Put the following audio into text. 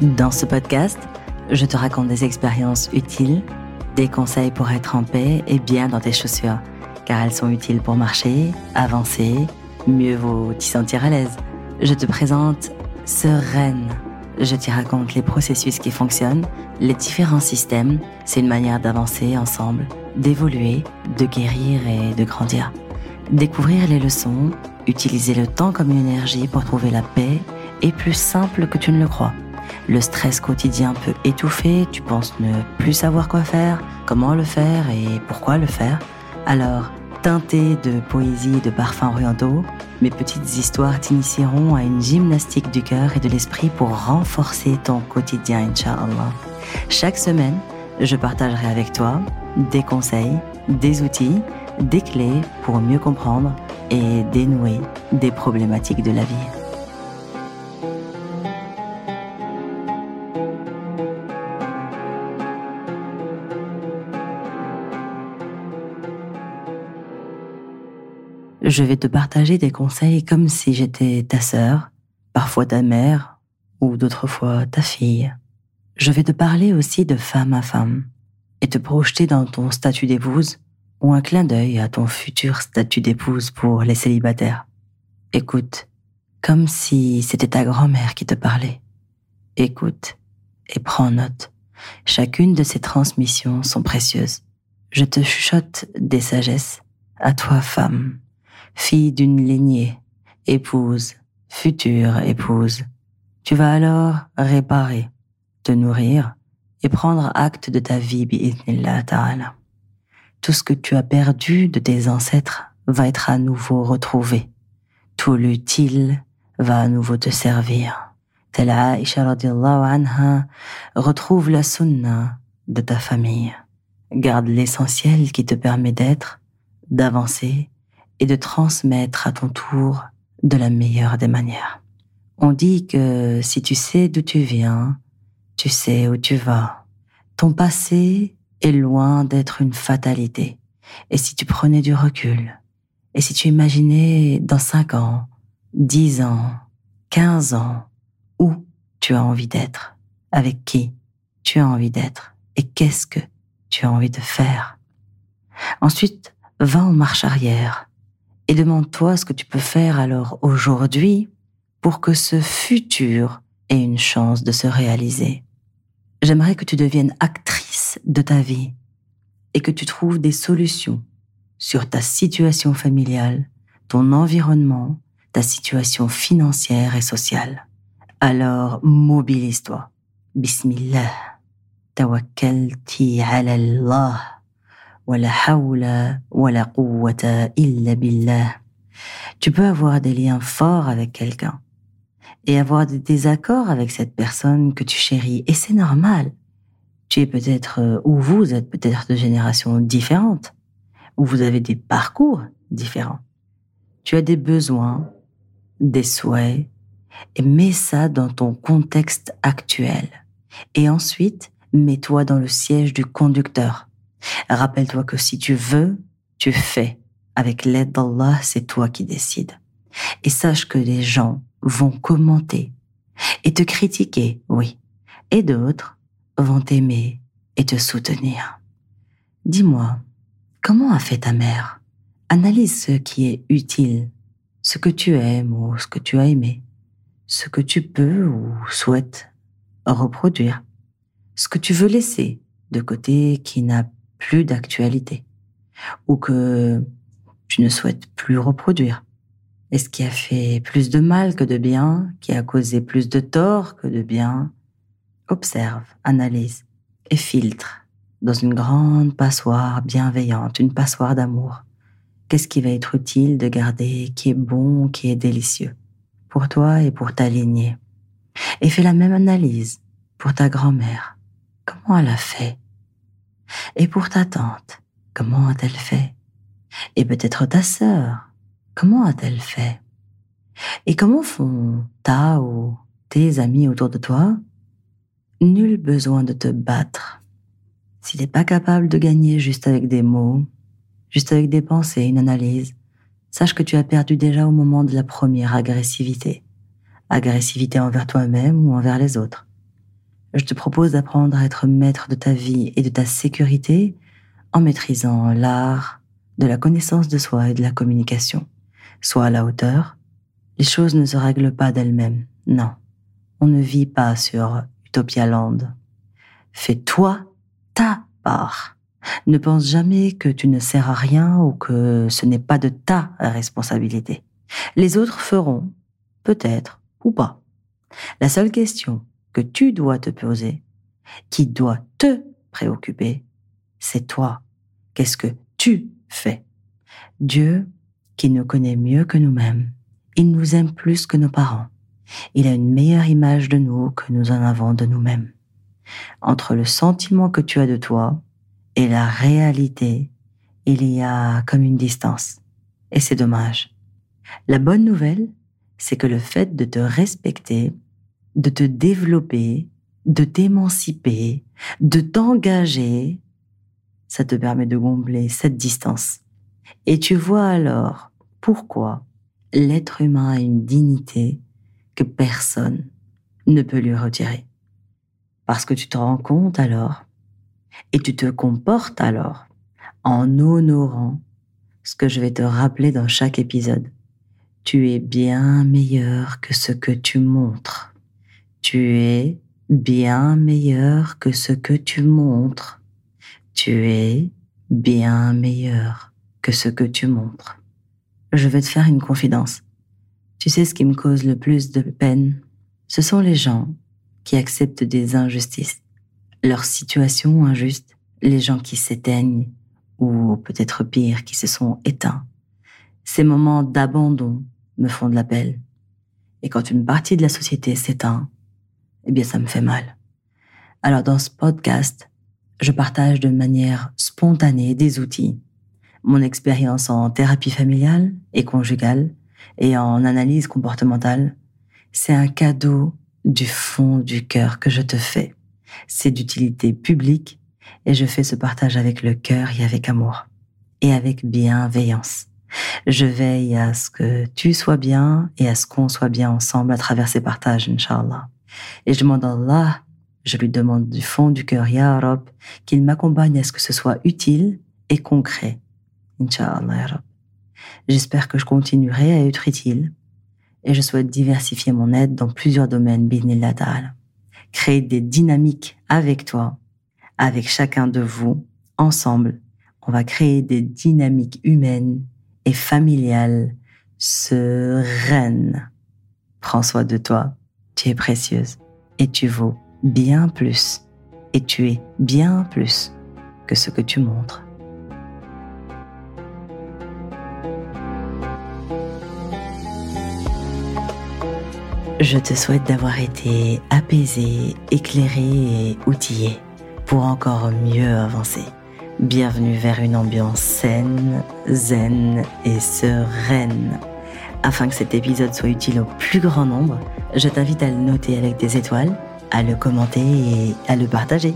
Dans ce podcast, je te raconte des expériences utiles, des conseils pour être en paix et bien dans tes chaussures, car elles sont utiles pour marcher, avancer, mieux vaut t'y sentir à l'aise. Je te présente Sereine. Je t'y raconte les processus qui fonctionnent, les différents systèmes. C'est une manière d'avancer ensemble, d'évoluer, de guérir et de grandir. Découvrir les leçons, utiliser le temps comme une énergie pour trouver la paix est plus simple que tu ne le crois. Le stress quotidien peut étouffer, tu penses ne plus savoir quoi faire, comment le faire et pourquoi le faire. Alors, teinté de poésie et de parfums orientaux, mes petites histoires t'initieront à une gymnastique du cœur et de l'esprit pour renforcer ton quotidien, Inch'Allah. Chaque semaine, je partagerai avec toi des conseils, des outils, des clés pour mieux comprendre et dénouer des problématiques de la vie. Je vais te partager des conseils comme si j'étais ta sœur, parfois ta mère, ou d'autres fois ta fille. Je vais te parler aussi de femme à femme et te projeter dans ton statut d'épouse ou un clin d'œil à ton futur statut d'épouse pour les célibataires. Écoute, comme si c'était ta grand-mère qui te parlait. Écoute et prends note. Chacune de ces transmissions sont précieuses. Je te chuchote des sagesses à toi femme fille d'une lignée, épouse, future épouse. Tu vas alors réparer, te nourrir et prendre acte de ta vie, ta'ala. Tout ce que tu as perdu de tes ancêtres va être à nouveau retrouvé. Tout l'utile va à nouveau te servir. Telle Aisha anha retrouve la sunna de ta famille. Garde l'essentiel qui te permet d'être, d'avancer et de transmettre à ton tour de la meilleure des manières. On dit que si tu sais d'où tu viens, tu sais où tu vas. Ton passé est loin d'être une fatalité. Et si tu prenais du recul, et si tu imaginais dans cinq ans, dix ans, quinze ans, où tu as envie d'être, avec qui tu as envie d'être, et qu'est-ce que tu as envie de faire. Ensuite, va en marche arrière et demande-toi ce que tu peux faire alors aujourd'hui pour que ce futur ait une chance de se réaliser. J'aimerais que tu deviennes actrice de ta vie et que tu trouves des solutions sur ta situation familiale, ton environnement, ta situation financière et sociale. Alors mobilise-toi. Bismillah. Tawakkalti ala Allah. Tu peux avoir des liens forts avec quelqu'un et avoir des désaccords avec cette personne que tu chéris. Et c'est normal. Tu es peut-être, euh, ou vous êtes peut-être de générations différentes, ou vous avez des parcours différents. Tu as des besoins, des souhaits, et mets ça dans ton contexte actuel. Et ensuite, mets-toi dans le siège du conducteur. Rappelle-toi que si tu veux, tu fais. Avec l'aide d'Allah, c'est toi qui décides. Et sache que les gens vont commenter et te critiquer, oui. Et d'autres vont t'aimer et te soutenir. Dis-moi, comment a fait ta mère? Analyse ce qui est utile, ce que tu aimes ou ce que tu as aimé, ce que tu peux ou souhaites reproduire, ce que tu veux laisser de côté qui n'a plus d'actualité ou que tu ne souhaites plus reproduire Est-ce qui a fait plus de mal que de bien, qui a causé plus de tort que de bien Observe, analyse et filtre dans une grande passoire bienveillante, une passoire d'amour. Qu'est-ce qui va être utile de garder, qui est bon, qui est délicieux pour toi et pour ta lignée? Et fais la même analyse pour ta grand-mère. Comment elle a fait et pour ta tante, comment a-t-elle fait? Et peut-être ta sœur, comment a-t-elle fait? Et comment font ta ou tes amis autour de toi? Nul besoin de te battre. Si t'es pas capable de gagner juste avec des mots, juste avec des pensées, une analyse, sache que tu as perdu déjà au moment de la première agressivité. Agressivité envers toi-même ou envers les autres. Je te propose d'apprendre à être maître de ta vie et de ta sécurité en maîtrisant l'art de la connaissance de soi et de la communication. Sois à la hauteur. Les choses ne se règlent pas d'elles-mêmes. Non. On ne vit pas sur Utopia Land. Fais-toi ta part. Ne pense jamais que tu ne sers à rien ou que ce n'est pas de ta responsabilité. Les autres feront, peut-être ou pas. La seule question que tu dois te poser, qui doit te préoccuper, c'est toi. Qu'est-ce que tu fais? Dieu, qui nous connaît mieux que nous-mêmes, il nous aime plus que nos parents. Il a une meilleure image de nous que nous en avons de nous-mêmes. Entre le sentiment que tu as de toi et la réalité, il y a comme une distance. Et c'est dommage. La bonne nouvelle, c'est que le fait de te respecter, de te développer, de t'émanciper, de t'engager, ça te permet de gombler cette distance. Et tu vois alors pourquoi l'être humain a une dignité que personne ne peut lui retirer. Parce que tu te rends compte alors et tu te comportes alors en honorant ce que je vais te rappeler dans chaque épisode. Tu es bien meilleur que ce que tu montres. Tu es bien meilleur que ce que tu montres. Tu es bien meilleur que ce que tu montres. Je vais te faire une confidence. Tu sais ce qui me cause le plus de peine? Ce sont les gens qui acceptent des injustices leur situation injuste, les gens qui s'éteignent, ou peut-être pire, qui se sont éteints. Ces moments d'abandon me font de la peine. Et quand une partie de la société s'éteint, eh bien ça me fait mal. Alors dans ce podcast, je partage de manière spontanée des outils, mon expérience en thérapie familiale et conjugale et en analyse comportementale. C'est un cadeau du fond du cœur que je te fais c'est d'utilité publique et je fais ce partage avec le cœur et avec amour et avec bienveillance. Je veille à ce que tu sois bien et à ce qu'on soit bien ensemble à travers ces partages, Inch'Allah. Et je demande à Allah, je lui demande du fond du cœur, Ya Rab, qu'il m'accompagne à ce que ce soit utile et concret. Inch'Allah, Ya. J'espère que je continuerai à être utile et je souhaite diversifier mon aide dans plusieurs domaines, Bismillah ta'ala créer des dynamiques avec toi, avec chacun de vous, ensemble. On va créer des dynamiques humaines et familiales sereines. Prends soin de toi, tu es précieuse et tu vaux bien plus et tu es bien plus que ce que tu montres. Je te souhaite d'avoir été apaisé, éclairé et outillé pour encore mieux avancer. Bienvenue vers une ambiance saine, zen et sereine. Afin que cet épisode soit utile au plus grand nombre, je t'invite à le noter avec des étoiles, à le commenter et à le partager.